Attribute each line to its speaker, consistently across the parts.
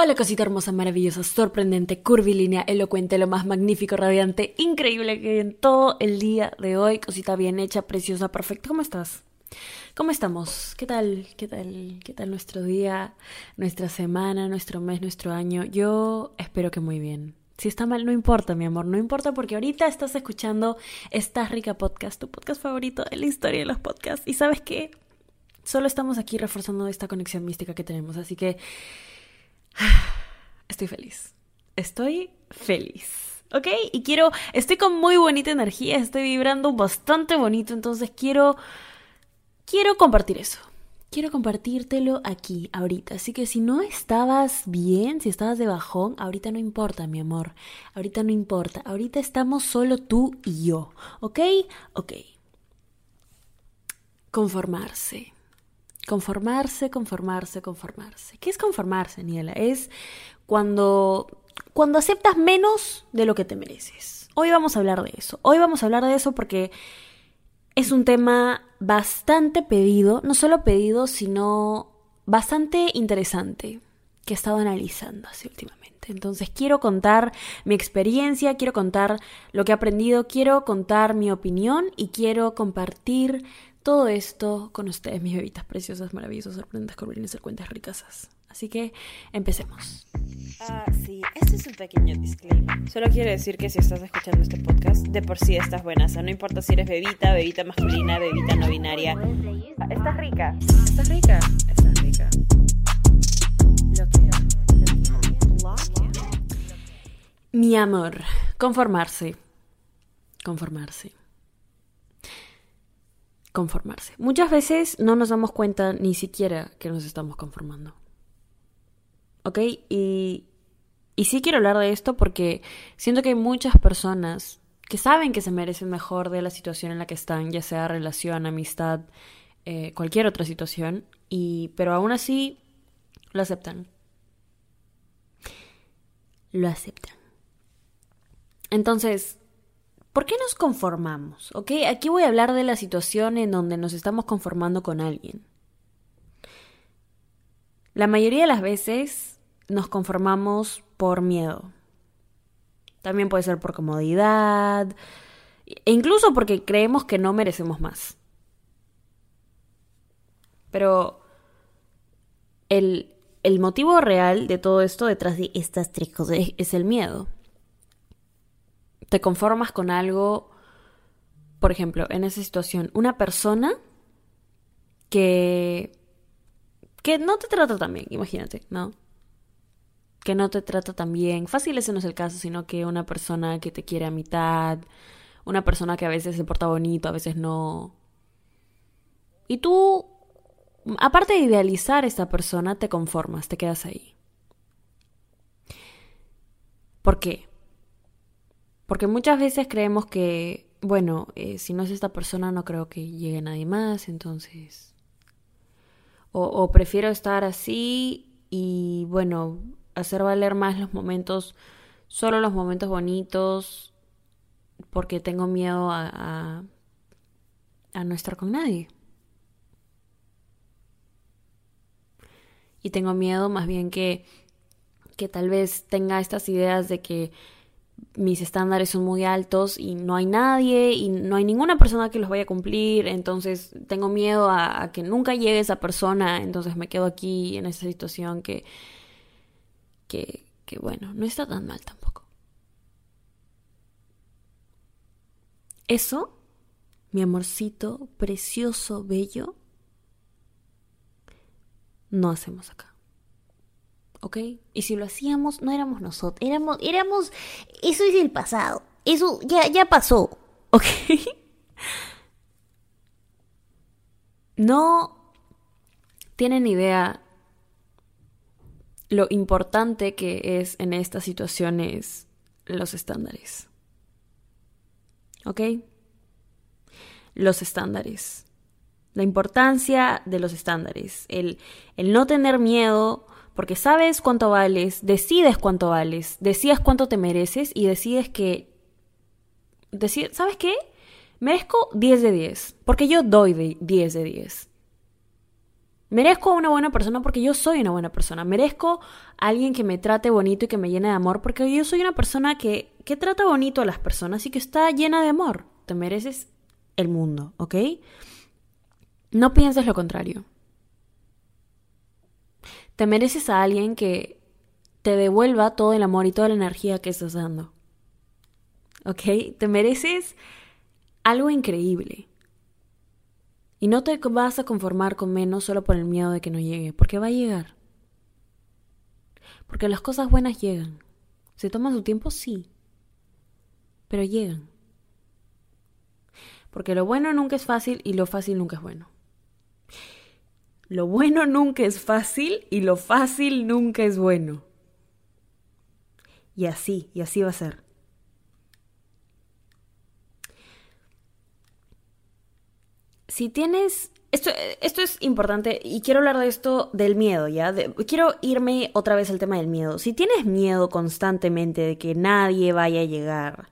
Speaker 1: Hola cosita hermosa, maravillosa, sorprendente, curvilínea, elocuente, lo más magnífico, radiante, increíble que en todo el día de hoy. Cosita bien hecha, preciosa, perfecta. ¿Cómo estás? ¿Cómo estamos? ¿Qué tal? ¿Qué tal? ¿Qué tal nuestro día, nuestra semana, nuestro mes, nuestro año? Yo espero que muy bien. Si está mal, no importa, mi amor, no importa porque ahorita estás escuchando Estás Rica Podcast, tu podcast favorito de la historia de los podcasts. Y sabes qué? Solo estamos aquí reforzando esta conexión mística que tenemos, así que Estoy feliz. Estoy feliz. ¿Ok? Y quiero, estoy con muy bonita energía, estoy vibrando bastante bonito, entonces quiero, quiero compartir eso. Quiero compartírtelo aquí, ahorita. Así que si no estabas bien, si estabas de bajón, ahorita no importa, mi amor. Ahorita no importa. Ahorita estamos solo tú y yo. ¿Ok? Ok. Conformarse. Conformarse, conformarse, conformarse. ¿Qué es conformarse, Niela? Es cuando, cuando aceptas menos de lo que te mereces. Hoy vamos a hablar de eso. Hoy vamos a hablar de eso porque es un tema bastante pedido, no solo pedido, sino bastante interesante que he estado analizando así últimamente. Entonces quiero contar mi experiencia, quiero contar lo que he aprendido, quiero contar mi opinión y quiero compartir todo esto con ustedes, mis bebitas preciosas, maravillosas, sorprendentes, corbolines, cuentas ricasas. Así que empecemos.
Speaker 2: Ah, sí, este es un pequeño disclaimer. Solo quiero decir que si estás escuchando este podcast, de por sí estás buena. O sea, no importa si eres bebita, bebita masculina, bebita no binaria. Estás rica. Estás rica. Estás rica.
Speaker 1: Mi amor, conformarse. Conformarse conformarse. Muchas veces no nos damos cuenta ni siquiera que nos estamos conformando. ¿Ok? Y, y sí quiero hablar de esto porque siento que hay muchas personas que saben que se merecen mejor de la situación en la que están, ya sea relación, amistad, eh, cualquier otra situación, y, pero aún así lo aceptan. Lo aceptan. Entonces, ¿Por qué nos conformamos? ¿Ok? Aquí voy a hablar de la situación en donde nos estamos conformando con alguien. La mayoría de las veces nos conformamos por miedo. También puede ser por comodidad. E incluso porque creemos que no merecemos más. Pero el, el motivo real de todo esto detrás de estas tres cosas es el miedo te conformas con algo, por ejemplo, en esa situación, una persona que que no te trata tan bien, imagínate, ¿no? Que no te trata tan bien. Fácil ese no es el caso, sino que una persona que te quiere a mitad, una persona que a veces se porta bonito, a veces no. Y tú, aparte de idealizar a esta persona, te conformas, te quedas ahí. ¿Por qué? Porque muchas veces creemos que, bueno, eh, si no es esta persona no creo que llegue nadie más, entonces... O, prefiero estar así y, bueno, hacer valer más los momentos, solo los momentos bonitos, porque tengo miedo a, a, a no estar con nadie. Y tengo miedo más bien que, que tal vez tenga estas ideas de que mis estándares son muy altos y no hay nadie y no hay ninguna persona que los vaya a cumplir, entonces tengo miedo a, que nunca llegue esa persona, entonces me quedo aquí en esa situación que, que, que bueno, no está tan mal tampoco. Eso, mi amorcito precioso, bello, no hacemos acá. ¿Ok? Y si lo hacíamos, no éramos nosotros, éramos, éramos, eso es el pasado, eso ya, ya pasó, ¿ok? No tienen idea lo importante que es en estas situaciones los estándares. ¿Ok? Los estándares. La importancia de los estándares. El, el no tener miedo porque sabes cuánto vales, decides cuánto vales, decides cuánto te mereces y decides que... ¿Sabes qué? Merezco 10 de 10, porque yo doy de 10 de 10. Merezco a una buena persona porque yo soy una buena persona. Merezco a alguien que me trate bonito y que me llene de amor porque yo soy una persona que, que trata bonito a las personas y que está llena de amor. Te mereces el mundo, ¿ok? No pienses lo contrario. Te mereces a alguien que te devuelva todo el amor y toda la energía que estás dando. ¿Ok? Te mereces algo increíble. Y no te vas a conformar con menos solo por el miedo de que no llegue, porque va a llegar. Porque las cosas buenas llegan. ¿Se toman su tiempo? Sí. Pero llegan. Porque lo bueno nunca es fácil y lo fácil nunca es bueno. Lo bueno nunca es fácil y lo fácil nunca es bueno. Y así, y así va a ser. Si tienes... Esto, esto es importante y quiero hablar de esto del miedo, ¿ya? quiero irme otra vez al tema del miedo. Si tienes miedo constantemente de que nadie vaya a llegar,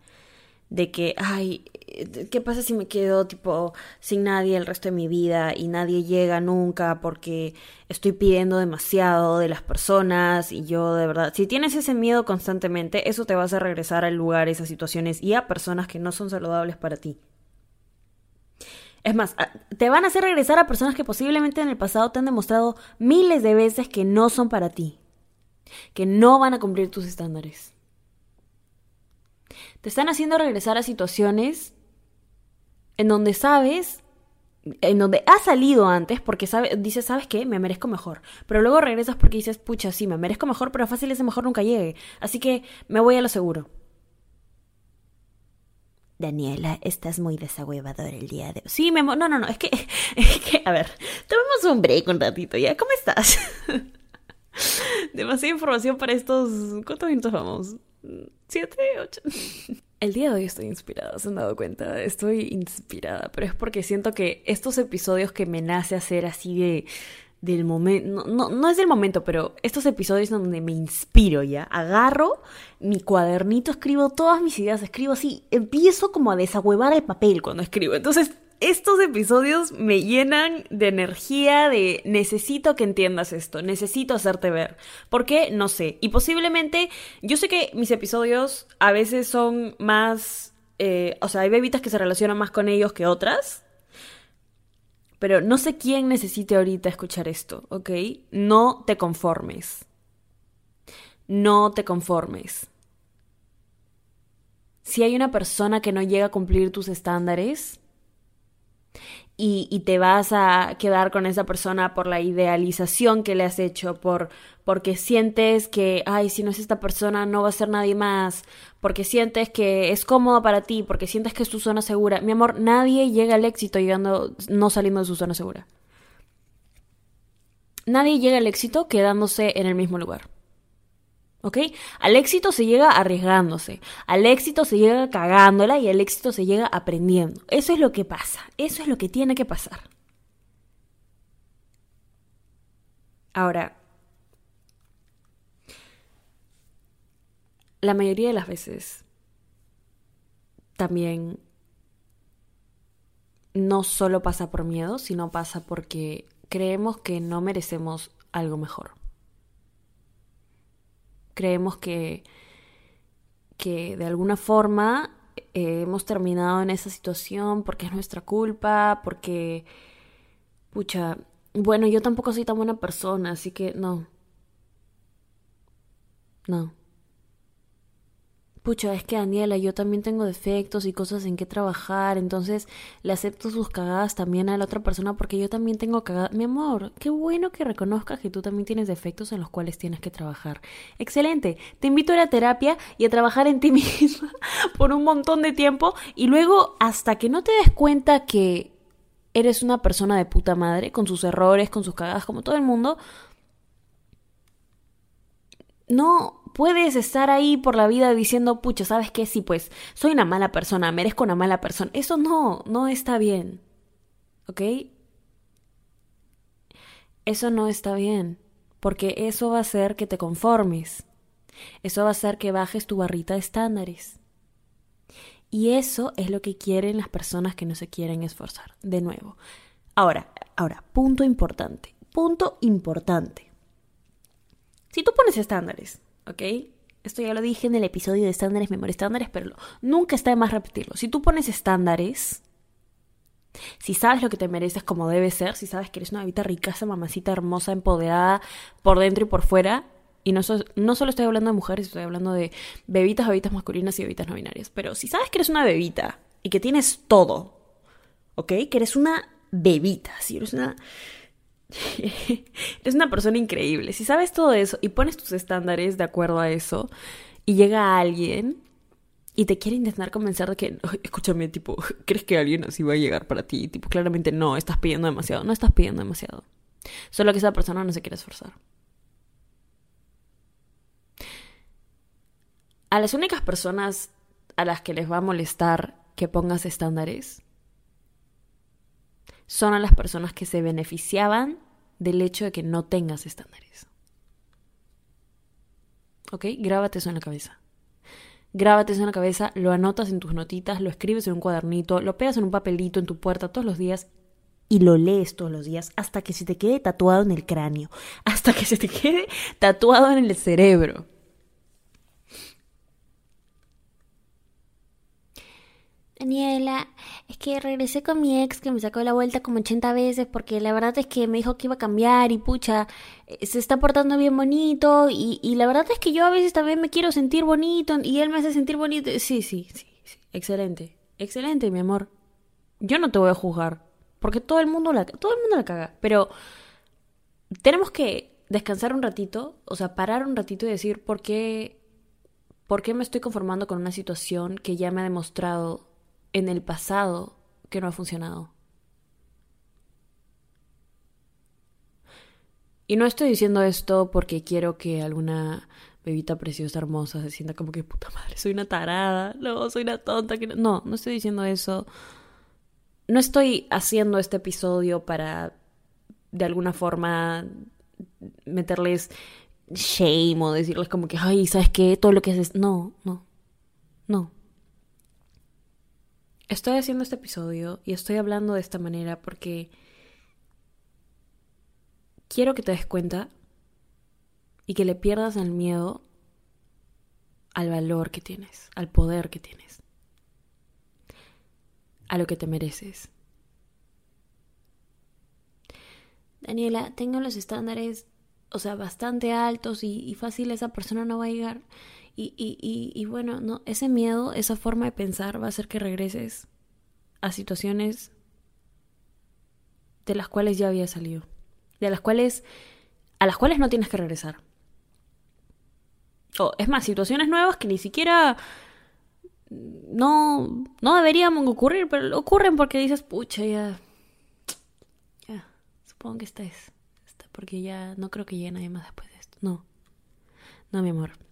Speaker 1: de que, ay, ¿qué pasa si me quedo tipo sin nadie el resto de mi vida y nadie llega nunca porque estoy pidiendo demasiado de las personas y yo de verdad, si tienes ese miedo constantemente, eso te va a hacer regresar a lugares, a situaciones y a personas que no son saludables para ti. Es más, te van a hacer regresar a personas que posiblemente en el pasado te han demostrado miles de veces que no son para ti, que no van a cumplir tus estándares. Te están haciendo regresar a situaciones en donde sabes, en donde has salido antes porque sabe, dices, ¿sabes qué? Me merezco mejor. Pero luego regresas porque dices, pucha, sí, me merezco mejor, pero fácil ese mejor nunca llegue. Así que me voy a lo seguro. Daniela, estás muy desagüevador el día de hoy. Sí, me... No, no, no, es que, es que, a ver, tomemos un break un ratito ya. ¿Cómo estás? Demasiada información para estos... ¿Cuántos minutos vamos? ¿Siete? ¿Ocho? El día de hoy estoy inspirada, se han dado cuenta, estoy inspirada, pero es porque siento que estos episodios que me nace hacer así de del momento, no, no, es del momento, pero estos episodios donde me inspiro ya, agarro mi cuadernito, escribo todas mis ideas, escribo así, empiezo como a desahuevar el papel cuando escribo, entonces estos episodios me llenan de energía, de necesito que entiendas esto, necesito hacerte ver. ¿Por qué? No sé. Y posiblemente, yo sé que mis episodios a veces son más, eh, o sea, hay bebitas que se relacionan más con ellos que otras. Pero no sé quién necesite ahorita escuchar esto, ¿ok? No te conformes. No te conformes. Si hay una persona que no llega a cumplir tus estándares, y, te vas a quedar con esa persona por la idealización que le has hecho, por porque sientes que, ay, si no es esta persona no va a ser nadie más, porque sientes que es cómodo para ti, porque sientes que es tu zona segura. Mi amor, nadie llega al éxito llegando, no saliendo de su zona segura. Nadie llega al éxito quedándose en el mismo lugar. ¿Ok? Al éxito se llega arriesgándose, al éxito se llega cagándola y al éxito se llega aprendiendo. Eso es lo que pasa, eso es lo que tiene que pasar. Ahora, la mayoría de las veces también no solo pasa por miedo, sino pasa porque creemos que no merecemos algo mejor creemos que, que de alguna forma eh, hemos terminado en esa situación porque es nuestra culpa, porque, pucha, bueno, yo tampoco soy tan buena persona, así que no. No pucha, es que Daniela, yo también tengo defectos y cosas en que trabajar, entonces le acepto sus cagadas también a la otra persona porque yo también tengo cagadas. Mi amor, qué bueno que reconozcas que tú también tienes defectos en los cuales tienes que trabajar. Excelente, te invito a la terapia y a trabajar en ti misma por un montón de tiempo y luego hasta que no te des cuenta que eres una persona de puta madre, con sus errores, con sus cagadas, como todo el mundo, no puedes estar ahí por la vida diciendo, pucha, ¿sabes qué? Sí, pues soy una mala persona, merezco una mala persona. Eso no, no está bien. ¿Ok? Eso no está bien, porque eso va a hacer que te conformes. Eso va a hacer que bajes tu barrita de estándares. Y eso es lo que quieren las personas que no se quieren esforzar. De nuevo. Ahora, ahora, punto importante
Speaker 3: punto importante. Si tú pones estándares, ¿ok? Esto ya lo dije en el episodio de estándares, memoria estándares, pero nunca está de más repetirlo. Si tú pones estándares, si sabes lo que te mereces como debe ser, si sabes que eres una bebita ricaza, mamacita hermosa, empoderada por dentro y por fuera, y no, solo estoy hablando de mujeres, estoy hablando de bebitas, bebitas masculinas y bebitas no binarias, pero si sabes que eres una bebita y que tienes todo, ¿ok? Que eres una bebita, si eres una Eres una persona increíble. Si sabes todo eso y pones tus estándares de acuerdo a eso y llega alguien y te quiere intentar convencer de que, escúchame, tipo, ¿crees que alguien así va a llegar para ti? Tipo, claramente no, estás pidiendo demasiado. No estás pidiendo demasiado. Solo que esa persona no se quiere esforzar. A las únicas personas a las que les va a molestar que pongas estándares son a las personas que se beneficiaban del hecho de que no tengas estándares. ¿Ok? Grábate eso en la cabeza. Grábate eso en la cabeza, lo anotas en tus notitas, lo escribes en un cuadernito, lo pegas en un papelito en tu puerta todos los días y lo lees todos los días hasta que se te quede tatuado en el cráneo, hasta que se te quede tatuado en el cerebro.
Speaker 1: Daniela, es que regresé con mi ex que me sacó la vuelta como 80 veces porque la verdad es que me dijo que iba a cambiar y pucha, eh, se está portando bien bonito y, la verdad es que yo a veces también me quiero sentir bonito y él me hace sentir bonito. Sí, sí, sí, sí. excelente, excelente, mi amor. Yo no te voy a juzgar porque todo el mundo la, todo el mundo caga, pero tenemos que descansar un ratito, o sea, parar un ratito y decir por qué, por qué me estoy conformando con una situación que ya me ha demostrado en el pasado que no ha funcionado.
Speaker 3: Y no estoy diciendo esto porque quiero que alguna bebita preciosa, hermosa, se sienta como que puta madre, soy una tarada, no, soy una tonta. Que no. no, estoy diciendo eso. No estoy haciendo este episodio para de alguna forma meterles shame o decirles como que, ay, ¿sabes qué? Todo lo que haces. No, no, no. Estoy haciendo este episodio y estoy hablando de esta manera porque quiero que te des cuenta y que le pierdas el miedo al valor que tienes, al poder que tienes, a lo que te mereces.
Speaker 1: Daniela, tengo los estándares, o sea, bastante altos y, y fácil esa persona no va a llegar. Y, y, y, bueno, no, ese miedo, esa forma de pensar va a hacer que regreses a situaciones de las cuales ya había salido, de las cuales a las cuales no tienes que regresar. O es más, situaciones nuevas que ni siquiera no no deberían ocurrir, pero ocurren porque dices, "Pucha, ya ya, supongo que esta es porque ya no creo que llegue nadie más después de esto." No. No, mi amor.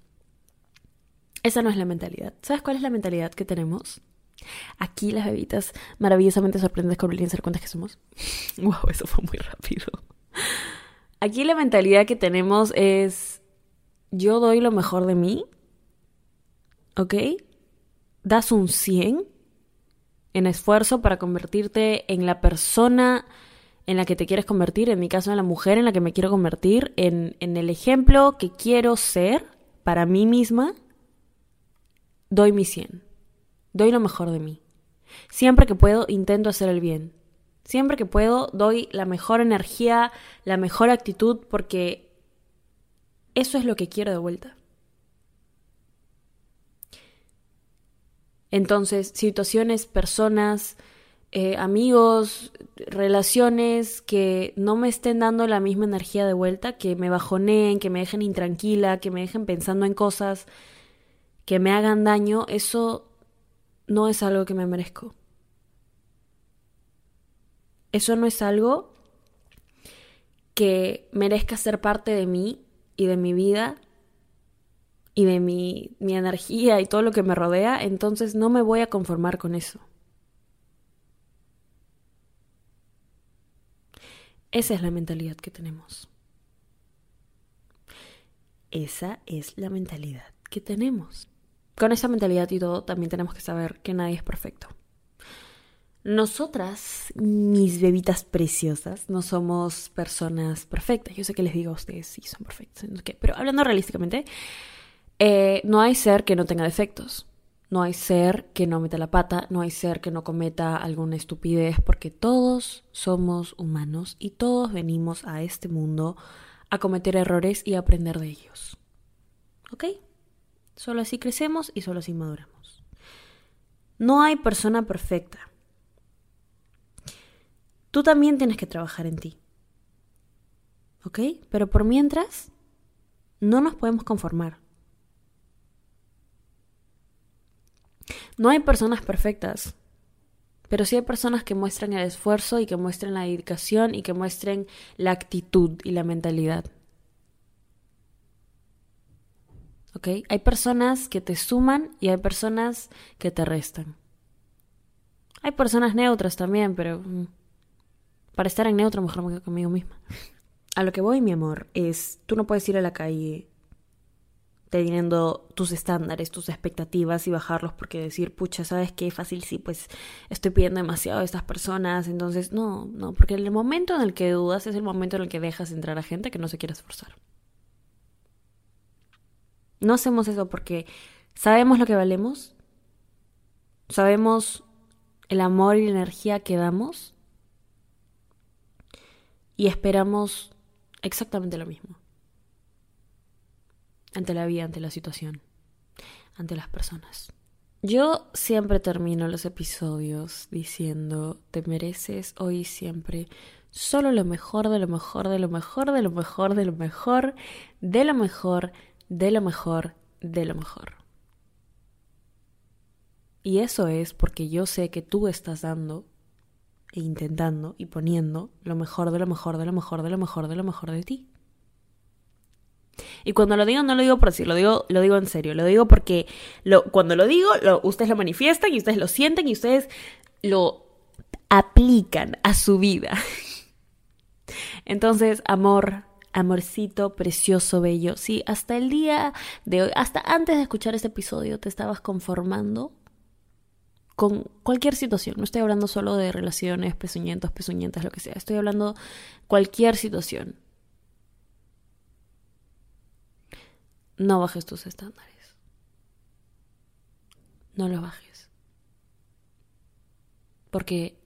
Speaker 1: Esa no es la mentalidad. ¿Sabes cuál es la mentalidad que tenemos? Aquí las bebitas maravillosamente sorprendentes con ser cuántas que somos. wow, eso fue muy rápido. Aquí la mentalidad que tenemos es yo doy lo mejor de mí. ¿Ok? Das un 100 en esfuerzo para convertirte en la persona en la que te quieres convertir, en mi caso en la mujer en la que me quiero convertir, en, en el ejemplo que quiero ser para mí misma doy mi 100. Doy lo mejor de mí. Siempre que puedo, intento hacer el bien. Siempre que puedo, doy la mejor energía, la mejor actitud, porque eso es lo que quiero de vuelta. Entonces, situaciones, personas, eh, amigos, relaciones que no me estén dando la misma energía de vuelta, que me bajoneen, que me dejen intranquila, que me dejen pensando en cosas que me hagan daño, eso no es algo que me merezco. Eso no es algo que merezca ser parte de mí y de mi vida y de mi, mi energía y todo lo que me rodea, entonces no me voy a conformar con eso. Esa es la mentalidad que tenemos. Esa es la mentalidad que tenemos con esa mentalidad y todo, también tenemos que saber que nadie es perfecto. Nosotras, mis bebitas preciosas, no somos personas perfectas. Yo sé que les digo a ustedes, sí, son perfectas, pero hablando realísticamente, eh, no hay ser que no tenga defectos. No hay ser que no meta la pata, no hay ser que no cometa alguna estupidez, porque todos somos humanos y todos venimos a este mundo a cometer errores y aprender de ellos. ¿Ok? Solo así crecemos y solo así maduramos. No hay persona perfecta. Tú también tienes que trabajar en ti. ¿Ok? Pero por mientras, no nos podemos conformar. No hay personas perfectas, pero sí hay personas que muestran el esfuerzo y que muestran la dedicación y que muestren la actitud y la mentalidad. ¿Ok? Hay personas que te suman y hay personas que te restan. Hay personas neutras también, pero mm, para estar en neutro mejor me quedo conmigo misma. A lo que voy, mi amor, es tú no puedes ir a la calle teniendo tus estándares, tus expectativas y bajarlos porque decir, pucha, ¿sabes qué? Fácil, sí, pues estoy pidiendo demasiado a estas personas, entonces no, no, porque el momento en el que dudas es el momento en el que dejas entrar a gente que no se quiere esforzar. No hacemos eso porque sabemos lo que valemos, sabemos el amor y la energía que damos y esperamos exactamente lo mismo ante la vida, ante la situación, ante las personas. Yo siempre termino los episodios diciendo, te mereces hoy y siempre solo lo mejor, de lo mejor, de lo mejor, de lo mejor, de lo mejor, de lo mejor, de lo mejor, de lo mejor. Y eso es porque yo sé que tú estás dando e intentando y poniendo lo mejor de lo mejor, de lo mejor, de lo mejor, de lo mejor de ti. Y cuando lo digo, no lo digo por decir, lo digo, lo digo en serio, lo digo porque cuando lo digo, ustedes lo manifiestan y ustedes lo sienten y ustedes lo aplican a su vida. Entonces, amor, amorcito, precioso, bello, si hasta el día de hoy, hasta antes de escuchar este episodio, te estabas conformando con cualquier situación. No estoy hablando solo de relaciones, pezuñentos, pezuñentas, lo que sea. Estoy hablando cualquier situación. no bajes tus estándares. No los bajes. Porque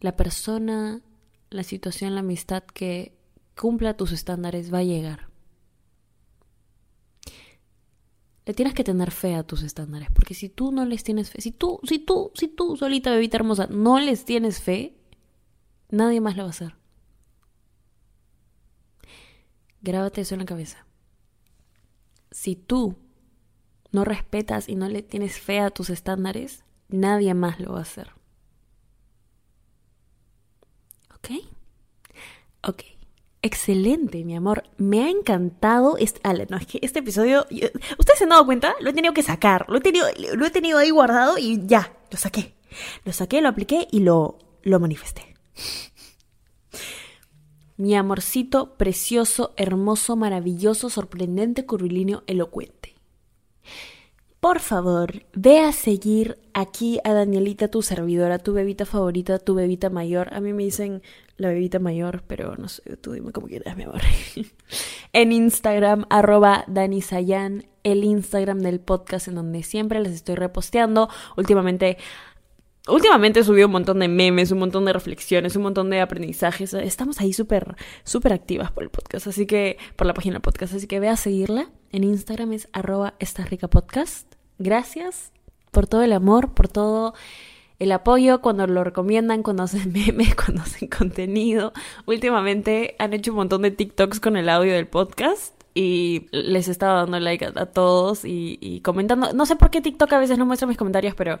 Speaker 1: la persona, la situación, la amistad que cumpla tus estándares va a llegar. Le tienes que tener fe a tus estándares, porque si tú no les tienes fe, si tú, si tú, si tú, solita bebita hermosa, no les tienes fe, nadie más lo va a hacer. Grábate eso en la cabeza si tú no respetas y no le tienes fe a tus estándares, nadie más lo va a hacer. ¿Ok? Ok. Excelente, mi amor. Me ha encantado. Este, no, es que este episodio. ¿Ustedes se han dado cuenta? Lo he tenido que sacar. Lo he tenido, lo he tenido ahí guardado y ya. Lo saqué. Lo saqué, lo apliqué y lo, lo manifesté mi amorcito precioso, hermoso, maravilloso, sorprendente, curvilíneo, elocuente. Por favor, ve a seguir aquí a Danielita, tu servidora, tu bebita favorita, tu bebita mayor. A mí me dicen la bebita mayor, pero no sé, tú dime cómo quieras, mi amor. en Instagram, arroba Danisayan, el Instagram del podcast en donde siempre les estoy reposteando. Últimamente últimamente he subido un montón de memes, un montón de reflexiones, un montón de aprendizajes. Estamos ahí súper, súper activas por el podcast, así que, por la página podcast. Así que ve a seguirla. En Instagram es arroba esta rica podcast. Gracias por todo el amor, por todo el apoyo, cuando lo recomiendan, cuando hacen memes, cuando hacen contenido. Últimamente han hecho un montón de TikToks con el audio del podcast y les estaba dando like a, todos y, y, comentando. No sé por qué TikTok a veces no muestra mis comentarios, pero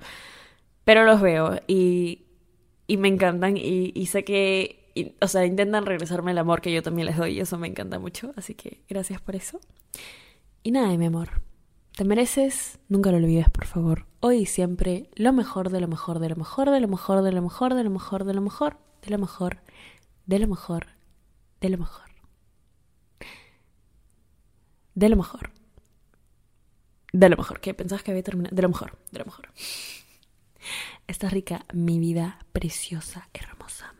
Speaker 1: pero los veo y, y me encantan y, sé que, o sea, intentan regresarme el amor que yo también les doy y eso me encanta mucho, así que gracias por eso. Y nada, mi amor, te mereces, nunca lo olvides, por favor, hoy y siempre, lo mejor de lo mejor, de lo mejor, de lo mejor, de lo mejor, de lo mejor, de lo mejor, de lo mejor, de lo mejor, de lo mejor. De lo mejor. De lo mejor. ¿Qué pensabas que había terminado? De lo mejor, de lo mejor.
Speaker 4: Está rica, mi vida preciosa, hermosa.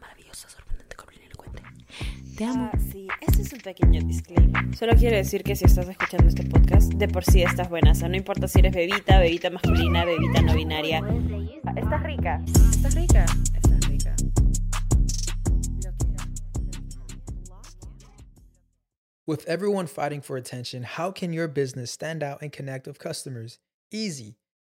Speaker 4: Te amo.
Speaker 2: Ah, sí, este es un pequeño disclaimer. Solo quiero decir que si estás escuchando este podcast, de por sí estás buena. O sea, no importa si eres bebita, bebita masculina, bebita no binaria. Ah, estás rica. Estás rica. Estás rica.
Speaker 5: With everyone fighting for attention, how can your business stand out and connect with customers? Easy.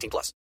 Speaker 6: 18 plus.